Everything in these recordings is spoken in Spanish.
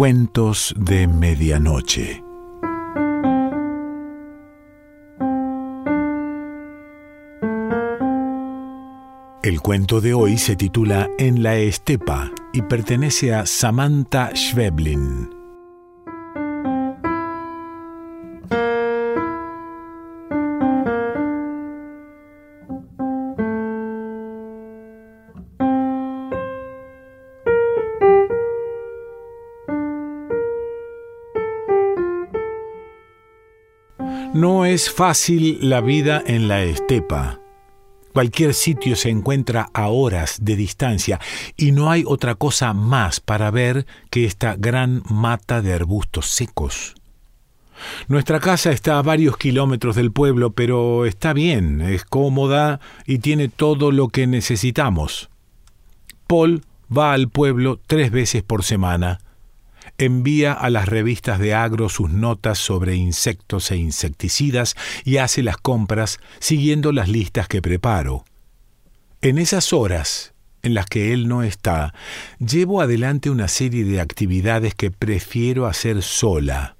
Cuentos de Medianoche. El cuento de hoy se titula En la estepa y pertenece a Samantha Schweblin. No es fácil la vida en la estepa. Cualquier sitio se encuentra a horas de distancia y no hay otra cosa más para ver que esta gran mata de arbustos secos. Nuestra casa está a varios kilómetros del pueblo, pero está bien, es cómoda y tiene todo lo que necesitamos. Paul va al pueblo tres veces por semana envía a las revistas de agro sus notas sobre insectos e insecticidas y hace las compras siguiendo las listas que preparo. En esas horas en las que él no está, llevo adelante una serie de actividades que prefiero hacer sola.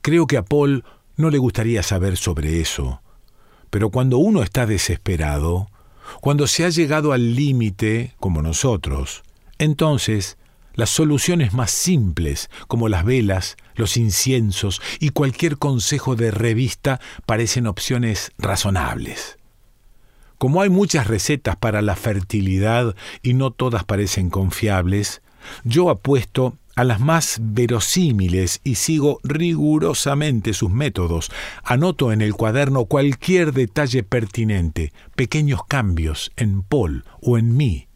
Creo que a Paul no le gustaría saber sobre eso, pero cuando uno está desesperado, cuando se ha llegado al límite, como nosotros, entonces las soluciones más simples, como las velas, los inciensos y cualquier consejo de revista, parecen opciones razonables. Como hay muchas recetas para la fertilidad y no todas parecen confiables, yo apuesto a las más verosímiles y sigo rigurosamente sus métodos. Anoto en el cuaderno cualquier detalle pertinente, pequeños cambios en Paul o en mí,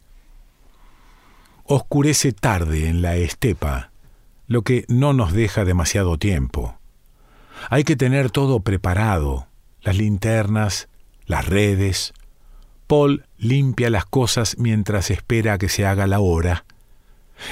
Oscurece tarde en la estepa, lo que no nos deja demasiado tiempo. Hay que tener todo preparado, las linternas, las redes. Paul limpia las cosas mientras espera a que se haga la hora.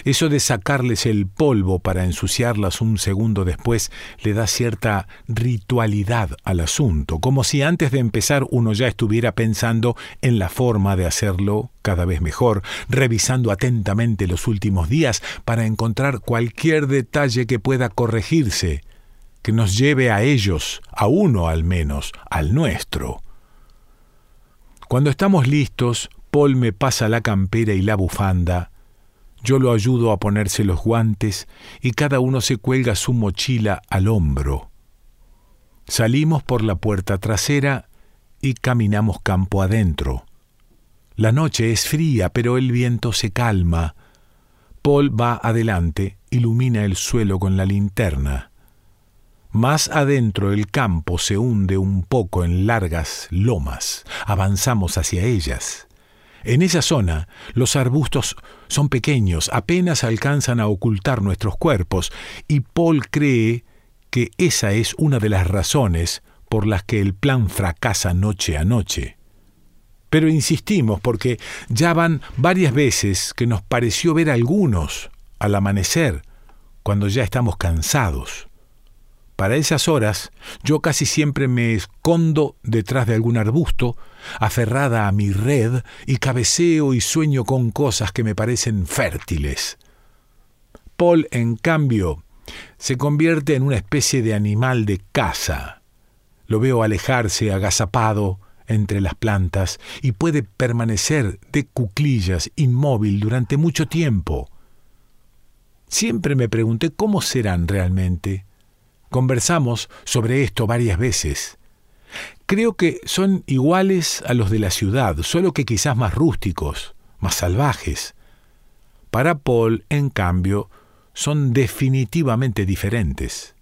Eso de sacarles el polvo para ensuciarlas un segundo después le da cierta ritualidad al asunto, como si antes de empezar uno ya estuviera pensando en la forma de hacerlo cada vez mejor, revisando atentamente los últimos días para encontrar cualquier detalle que pueda corregirse, que nos lleve a ellos, a uno al menos, al nuestro. Cuando estamos listos, Paul me pasa la campera y la bufanda, yo lo ayudo a ponerse los guantes y cada uno se cuelga su mochila al hombro. Salimos por la puerta trasera y caminamos campo adentro. La noche es fría, pero el viento se calma. Paul va adelante, ilumina el suelo con la linterna. Más adentro el campo se hunde un poco en largas lomas. Avanzamos hacia ellas. En esa zona, los arbustos son pequeños, apenas alcanzan a ocultar nuestros cuerpos, y Paul cree que esa es una de las razones por las que el plan fracasa noche a noche. Pero insistimos porque ya van varias veces que nos pareció ver algunos al amanecer, cuando ya estamos cansados. Para esas horas yo casi siempre me escondo detrás de algún arbusto, aferrada a mi red, y cabeceo y sueño con cosas que me parecen fértiles. Paul, en cambio, se convierte en una especie de animal de caza. Lo veo alejarse agazapado entre las plantas y puede permanecer de cuclillas inmóvil durante mucho tiempo. Siempre me pregunté cómo serán realmente Conversamos sobre esto varias veces. Creo que son iguales a los de la ciudad, solo que quizás más rústicos, más salvajes. Para Paul, en cambio, son definitivamente diferentes.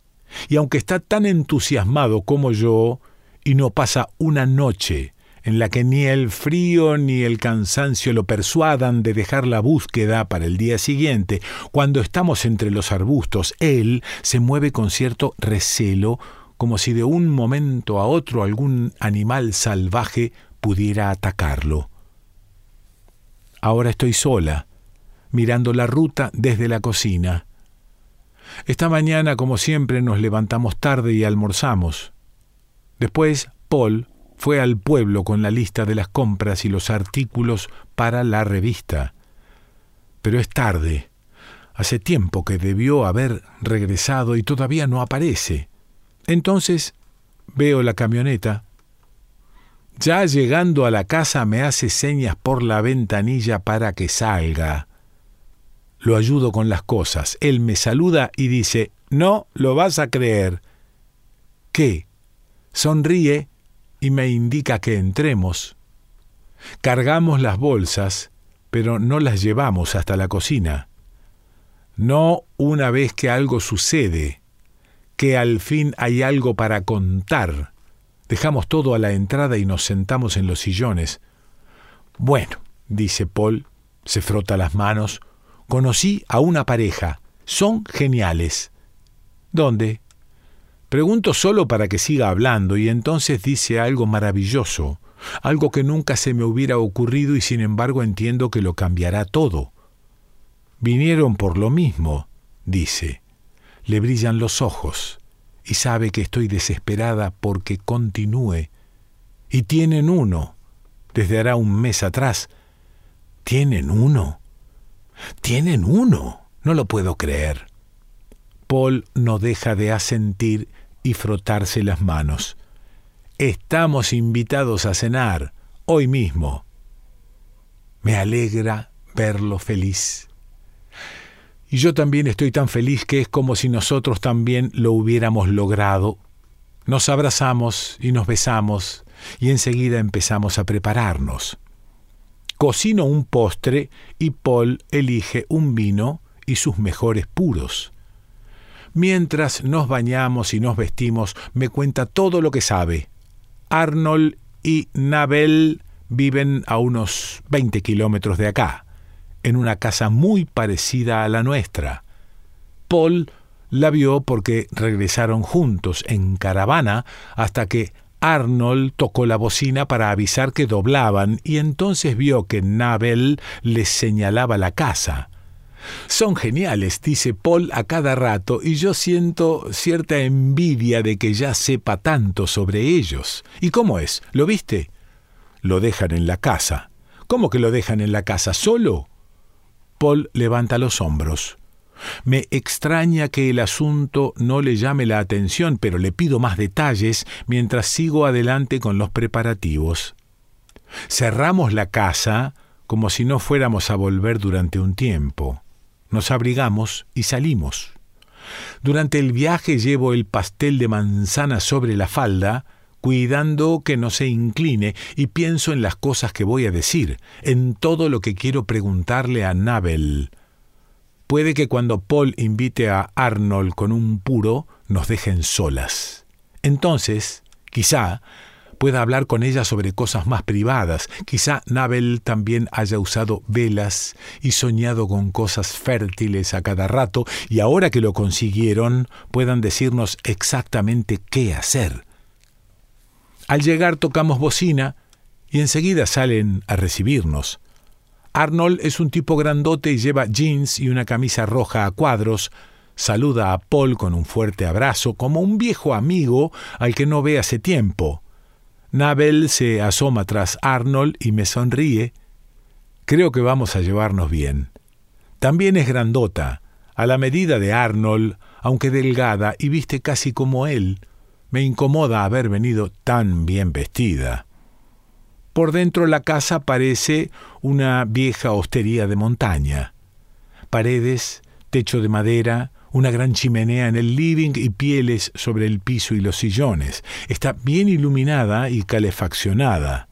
Y aunque está tan entusiasmado como yo, y no pasa una noche en la que ni el frío ni el cansancio lo persuadan de dejar la búsqueda para el día siguiente, cuando estamos entre los arbustos, él se mueve con cierto recelo, como si de un momento a otro algún animal salvaje pudiera atacarlo. Ahora estoy sola, mirando la ruta desde la cocina. Esta mañana, como siempre, nos levantamos tarde y almorzamos. Después, Paul, fue al pueblo con la lista de las compras y los artículos para la revista. Pero es tarde. Hace tiempo que debió haber regresado y todavía no aparece. Entonces veo la camioneta. Ya llegando a la casa me hace señas por la ventanilla para que salga. Lo ayudo con las cosas. Él me saluda y dice, no lo vas a creer. ¿Qué? Sonríe y me indica que entremos. Cargamos las bolsas, pero no las llevamos hasta la cocina. No una vez que algo sucede, que al fin hay algo para contar. Dejamos todo a la entrada y nos sentamos en los sillones. Bueno, dice Paul, se frota las manos, conocí a una pareja. Son geniales. ¿Dónde? Pregunto solo para que siga hablando y entonces dice algo maravilloso, algo que nunca se me hubiera ocurrido y sin embargo entiendo que lo cambiará todo. Vinieron por lo mismo, dice. Le brillan los ojos y sabe que estoy desesperada porque continúe. Y tienen uno, desde hará un mes atrás. ¿Tienen uno? ¿Tienen uno? No lo puedo creer. Paul no deja de asentir y frotarse las manos. Estamos invitados a cenar hoy mismo. Me alegra verlo feliz. Y yo también estoy tan feliz que es como si nosotros también lo hubiéramos logrado. Nos abrazamos y nos besamos y enseguida empezamos a prepararnos. Cocino un postre y Paul elige un vino y sus mejores puros. Mientras nos bañamos y nos vestimos, me cuenta todo lo que sabe. Arnold y Nabel viven a unos 20 kilómetros de acá, en una casa muy parecida a la nuestra. Paul la vio porque regresaron juntos en caravana hasta que Arnold tocó la bocina para avisar que doblaban y entonces vio que Nabel les señalaba la casa. Son geniales, dice Paul a cada rato, y yo siento cierta envidia de que ya sepa tanto sobre ellos. ¿Y cómo es? ¿Lo viste? Lo dejan en la casa. ¿Cómo que lo dejan en la casa? ¿Solo? Paul levanta los hombros. Me extraña que el asunto no le llame la atención, pero le pido más detalles mientras sigo adelante con los preparativos. Cerramos la casa como si no fuéramos a volver durante un tiempo nos abrigamos y salimos. Durante el viaje llevo el pastel de manzana sobre la falda, cuidando que no se incline, y pienso en las cosas que voy a decir, en todo lo que quiero preguntarle a Nabel. Puede que cuando Paul invite a Arnold con un puro, nos dejen solas. Entonces, quizá, pueda hablar con ella sobre cosas más privadas. Quizá Nabel también haya usado velas y soñado con cosas fértiles a cada rato y ahora que lo consiguieron puedan decirnos exactamente qué hacer. Al llegar tocamos bocina y enseguida salen a recibirnos. Arnold es un tipo grandote y lleva jeans y una camisa roja a cuadros, saluda a Paul con un fuerte abrazo, como un viejo amigo al que no ve hace tiempo. Nabel se asoma tras Arnold y me sonríe. Creo que vamos a llevarnos bien. También es grandota, a la medida de Arnold, aunque delgada y viste casi como él. Me incomoda haber venido tan bien vestida. Por dentro la casa parece una vieja hostería de montaña. Paredes, techo de madera, una gran chimenea en el living y pieles sobre el piso y los sillones. Está bien iluminada y calefaccionada.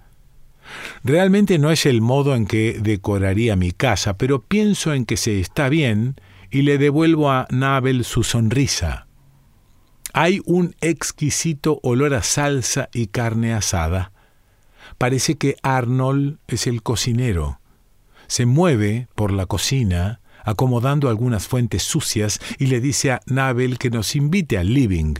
Realmente no es el modo en que decoraría mi casa, pero pienso en que se está bien y le devuelvo a Nabel su sonrisa. Hay un exquisito olor a salsa y carne asada. Parece que Arnold es el cocinero. Se mueve por la cocina, acomodando algunas fuentes sucias, y le dice a Nabel que nos invite al living.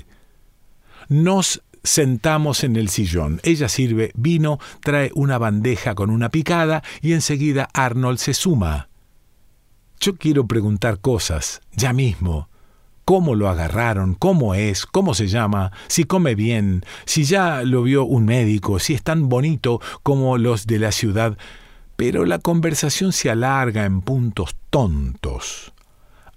Nos sentamos en el sillón. Ella sirve vino, trae una bandeja con una picada y enseguida Arnold se suma. Yo quiero preguntar cosas, ya mismo. ¿Cómo lo agarraron? ¿Cómo es? ¿Cómo se llama? Si come bien, si ya lo vio un médico, si es tan bonito como los de la ciudad pero la conversación se alarga en puntos tontos.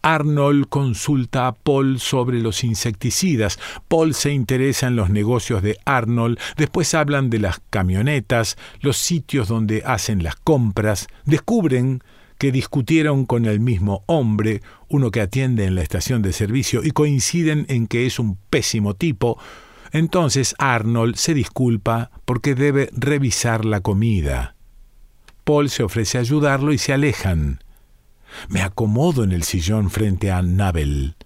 Arnold consulta a Paul sobre los insecticidas. Paul se interesa en los negocios de Arnold. Después hablan de las camionetas, los sitios donde hacen las compras. Descubren que discutieron con el mismo hombre, uno que atiende en la estación de servicio, y coinciden en que es un pésimo tipo. Entonces Arnold se disculpa porque debe revisar la comida. Paul se ofrece a ayudarlo y se alejan. Me acomodo en el sillón frente a Nabel.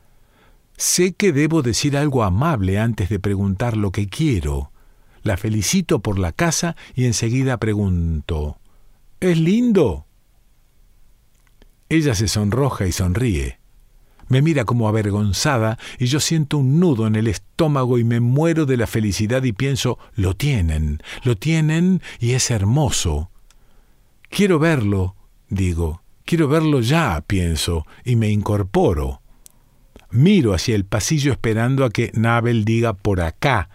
Sé que debo decir algo amable antes de preguntar lo que quiero. La felicito por la casa y enseguida pregunto ¿Es lindo? Ella se sonroja y sonríe. Me mira como avergonzada y yo siento un nudo en el estómago y me muero de la felicidad y pienso, lo tienen, lo tienen y es hermoso. Quiero verlo, digo. Quiero verlo ya, pienso, y me incorporo. Miro hacia el pasillo esperando a que Nabel diga por acá.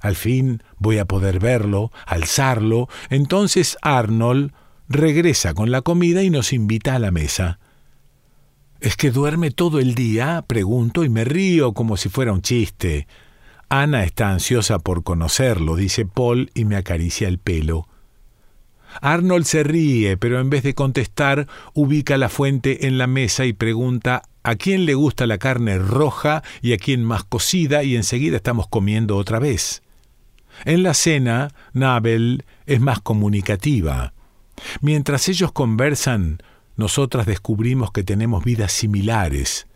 Al fin voy a poder verlo, alzarlo. Entonces Arnold regresa con la comida y nos invita a la mesa. ¿Es que duerme todo el día? pregunto y me río como si fuera un chiste. Ana está ansiosa por conocerlo, dice Paul y me acaricia el pelo. Arnold se ríe, pero en vez de contestar, ubica la fuente en la mesa y pregunta a quién le gusta la carne roja y a quién más cocida, y enseguida estamos comiendo otra vez. En la cena, Nabel es más comunicativa. Mientras ellos conversan, nosotras descubrimos que tenemos vidas similares.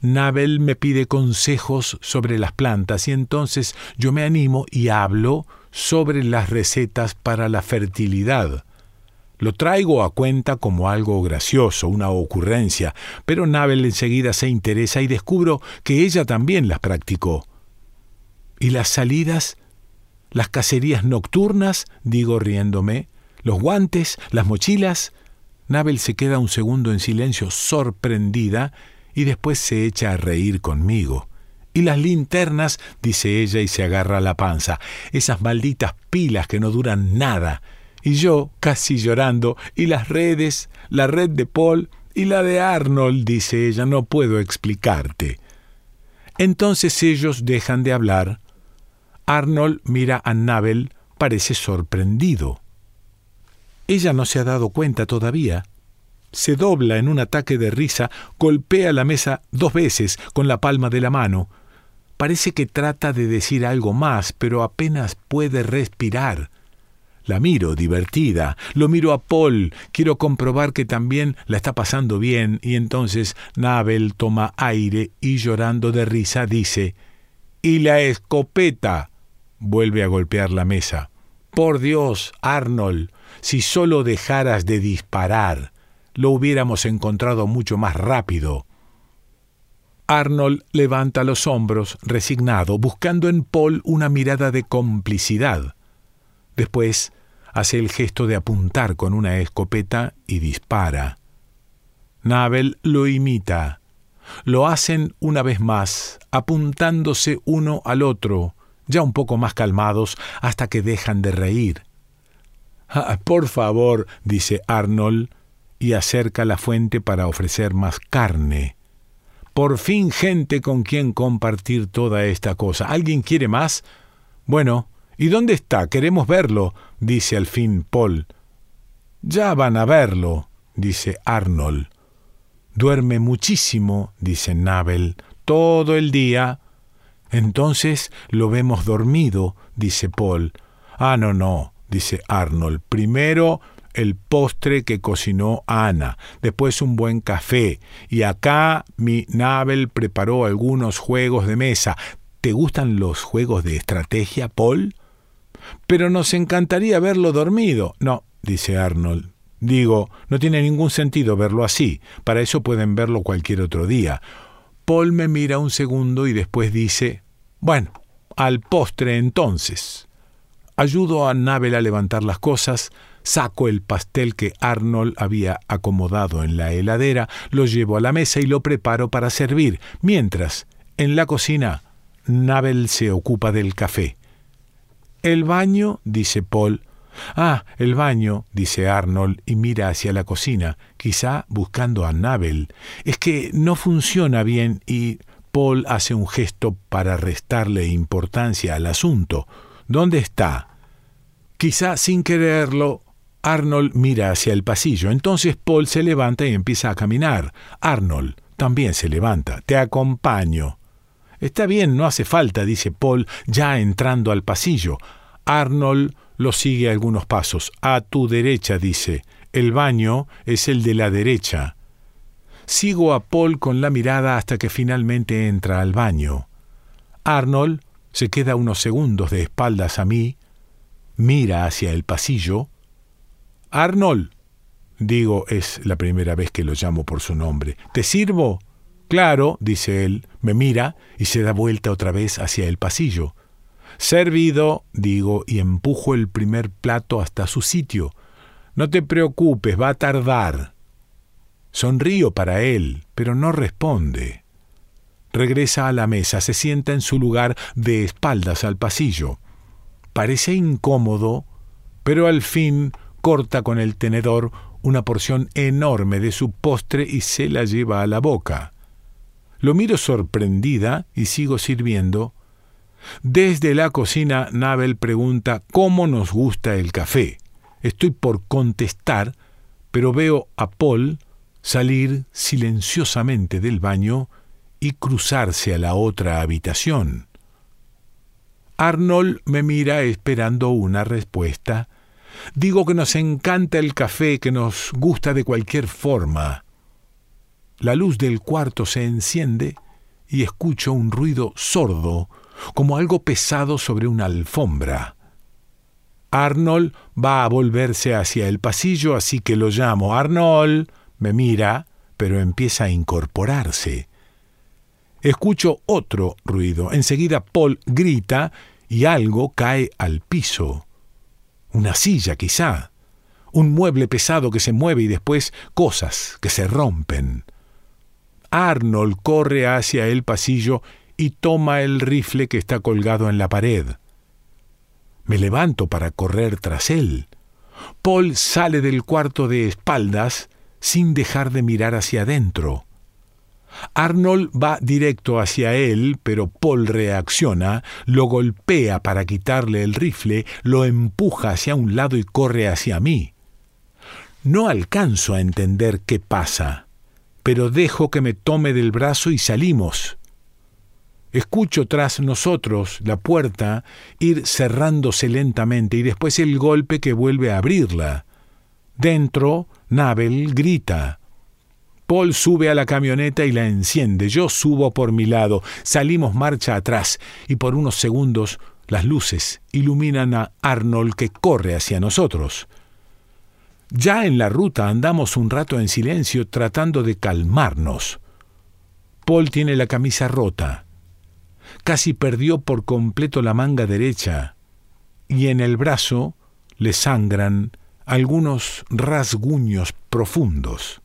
Nabel me pide consejos sobre las plantas y entonces yo me animo y hablo sobre las recetas para la fertilidad. Lo traigo a cuenta como algo gracioso, una ocurrencia, pero Nabel enseguida se interesa y descubro que ella también las practicó. ¿Y las salidas? ¿Las cacerías nocturnas? digo riéndome. ¿Los guantes? ¿Las mochilas? Nabel se queda un segundo en silencio, sorprendida, y después se echa a reír conmigo. Y las linternas, dice ella y se agarra a la panza, esas malditas pilas que no duran nada. Y yo, casi llorando, y las redes, la red de Paul y la de Arnold, dice ella, no puedo explicarte. Entonces ellos dejan de hablar. Arnold mira a Nabel, parece sorprendido. Ella no se ha dado cuenta todavía. Se dobla en un ataque de risa, golpea la mesa dos veces con la palma de la mano, Parece que trata de decir algo más, pero apenas puede respirar. La miro divertida, lo miro a Paul, quiero comprobar que también la está pasando bien, y entonces Nabel toma aire y llorando de risa dice ¿Y la escopeta? vuelve a golpear la mesa. Por Dios, Arnold, si solo dejaras de disparar, lo hubiéramos encontrado mucho más rápido. Arnold levanta los hombros, resignado, buscando en Paul una mirada de complicidad. Después hace el gesto de apuntar con una escopeta y dispara. Nabel lo imita. Lo hacen una vez más, apuntándose uno al otro, ya un poco más calmados, hasta que dejan de reír. Ah, por favor, dice Arnold, y acerca la fuente para ofrecer más carne. Por fin gente con quien compartir toda esta cosa. ¿Alguien quiere más? Bueno, ¿y dónde está? Queremos verlo, dice al fin Paul. Ya van a verlo, dice Arnold. Duerme muchísimo, dice Nabel, todo el día. Entonces lo vemos dormido, dice Paul. Ah, no, no, dice Arnold. Primero el postre que cocinó Ana, después un buen café, y acá mi Nabel preparó algunos juegos de mesa. ¿Te gustan los juegos de estrategia, Paul? Pero nos encantaría verlo dormido. No, dice Arnold. Digo, no tiene ningún sentido verlo así. Para eso pueden verlo cualquier otro día. Paul me mira un segundo y después dice, bueno, al postre entonces. Ayudo a Nabel a levantar las cosas, Saco el pastel que Arnold había acomodado en la heladera, lo llevo a la mesa y lo preparo para servir, mientras, en la cocina, Nabel se ocupa del café. El baño, dice Paul, Ah, el baño, dice Arnold y mira hacia la cocina, quizá buscando a Nabel. Es que no funciona bien y Paul hace un gesto para restarle importancia al asunto. ¿Dónde está? Quizá sin quererlo, Arnold mira hacia el pasillo. Entonces Paul se levanta y empieza a caminar. Arnold también se levanta. Te acompaño. Está bien, no hace falta, dice Paul, ya entrando al pasillo. Arnold lo sigue algunos pasos. A tu derecha, dice. El baño es el de la derecha. Sigo a Paul con la mirada hasta que finalmente entra al baño. Arnold se queda unos segundos de espaldas a mí, mira hacia el pasillo. Arnold, digo, es la primera vez que lo llamo por su nombre. ¿Te sirvo? Claro, dice él, me mira y se da vuelta otra vez hacia el pasillo. Servido, digo, y empujo el primer plato hasta su sitio. No te preocupes, va a tardar. Sonrío para él, pero no responde. Regresa a la mesa, se sienta en su lugar de espaldas al pasillo. Parece incómodo, pero al fin corta con el tenedor una porción enorme de su postre y se la lleva a la boca. Lo miro sorprendida y sigo sirviendo. Desde la cocina, Nabel pregunta cómo nos gusta el café. Estoy por contestar, pero veo a Paul salir silenciosamente del baño y cruzarse a la otra habitación. Arnold me mira esperando una respuesta. Digo que nos encanta el café, que nos gusta de cualquier forma. La luz del cuarto se enciende y escucho un ruido sordo, como algo pesado sobre una alfombra. Arnold va a volverse hacia el pasillo, así que lo llamo. Arnold. Me mira, pero empieza a incorporarse. Escucho otro ruido. Enseguida Paul grita y algo cae al piso. Una silla, quizá. Un mueble pesado que se mueve y después cosas que se rompen. Arnold corre hacia el pasillo y toma el rifle que está colgado en la pared. Me levanto para correr tras él. Paul sale del cuarto de espaldas sin dejar de mirar hacia adentro. Arnold va directo hacia él, pero Paul reacciona, lo golpea para quitarle el rifle, lo empuja hacia un lado y corre hacia mí. No alcanzo a entender qué pasa, pero dejo que me tome del brazo y salimos. Escucho tras nosotros la puerta ir cerrándose lentamente y después el golpe que vuelve a abrirla. Dentro, Nabel grita. Paul sube a la camioneta y la enciende. Yo subo por mi lado. Salimos marcha atrás y por unos segundos las luces iluminan a Arnold que corre hacia nosotros. Ya en la ruta andamos un rato en silencio tratando de calmarnos. Paul tiene la camisa rota. Casi perdió por completo la manga derecha y en el brazo le sangran algunos rasguños profundos.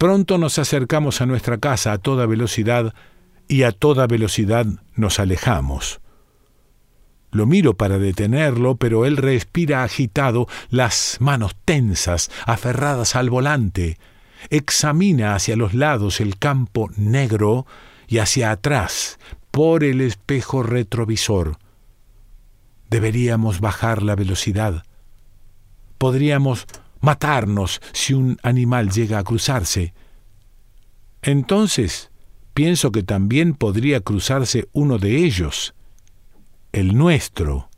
Pronto nos acercamos a nuestra casa a toda velocidad y a toda velocidad nos alejamos. Lo miro para detenerlo, pero él respira agitado, las manos tensas, aferradas al volante. Examina hacia los lados el campo negro y hacia atrás, por el espejo retrovisor. Deberíamos bajar la velocidad podríamos matarnos si un animal llega a cruzarse. Entonces, pienso que también podría cruzarse uno de ellos, el nuestro.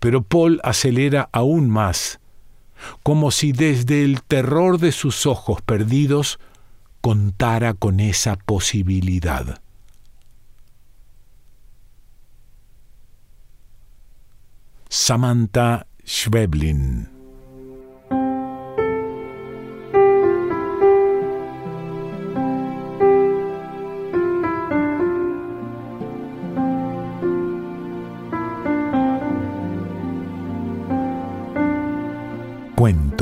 Pero Paul acelera aún más, como si desde el terror de sus ojos perdidos contara con esa posibilidad. Samantha Schweblin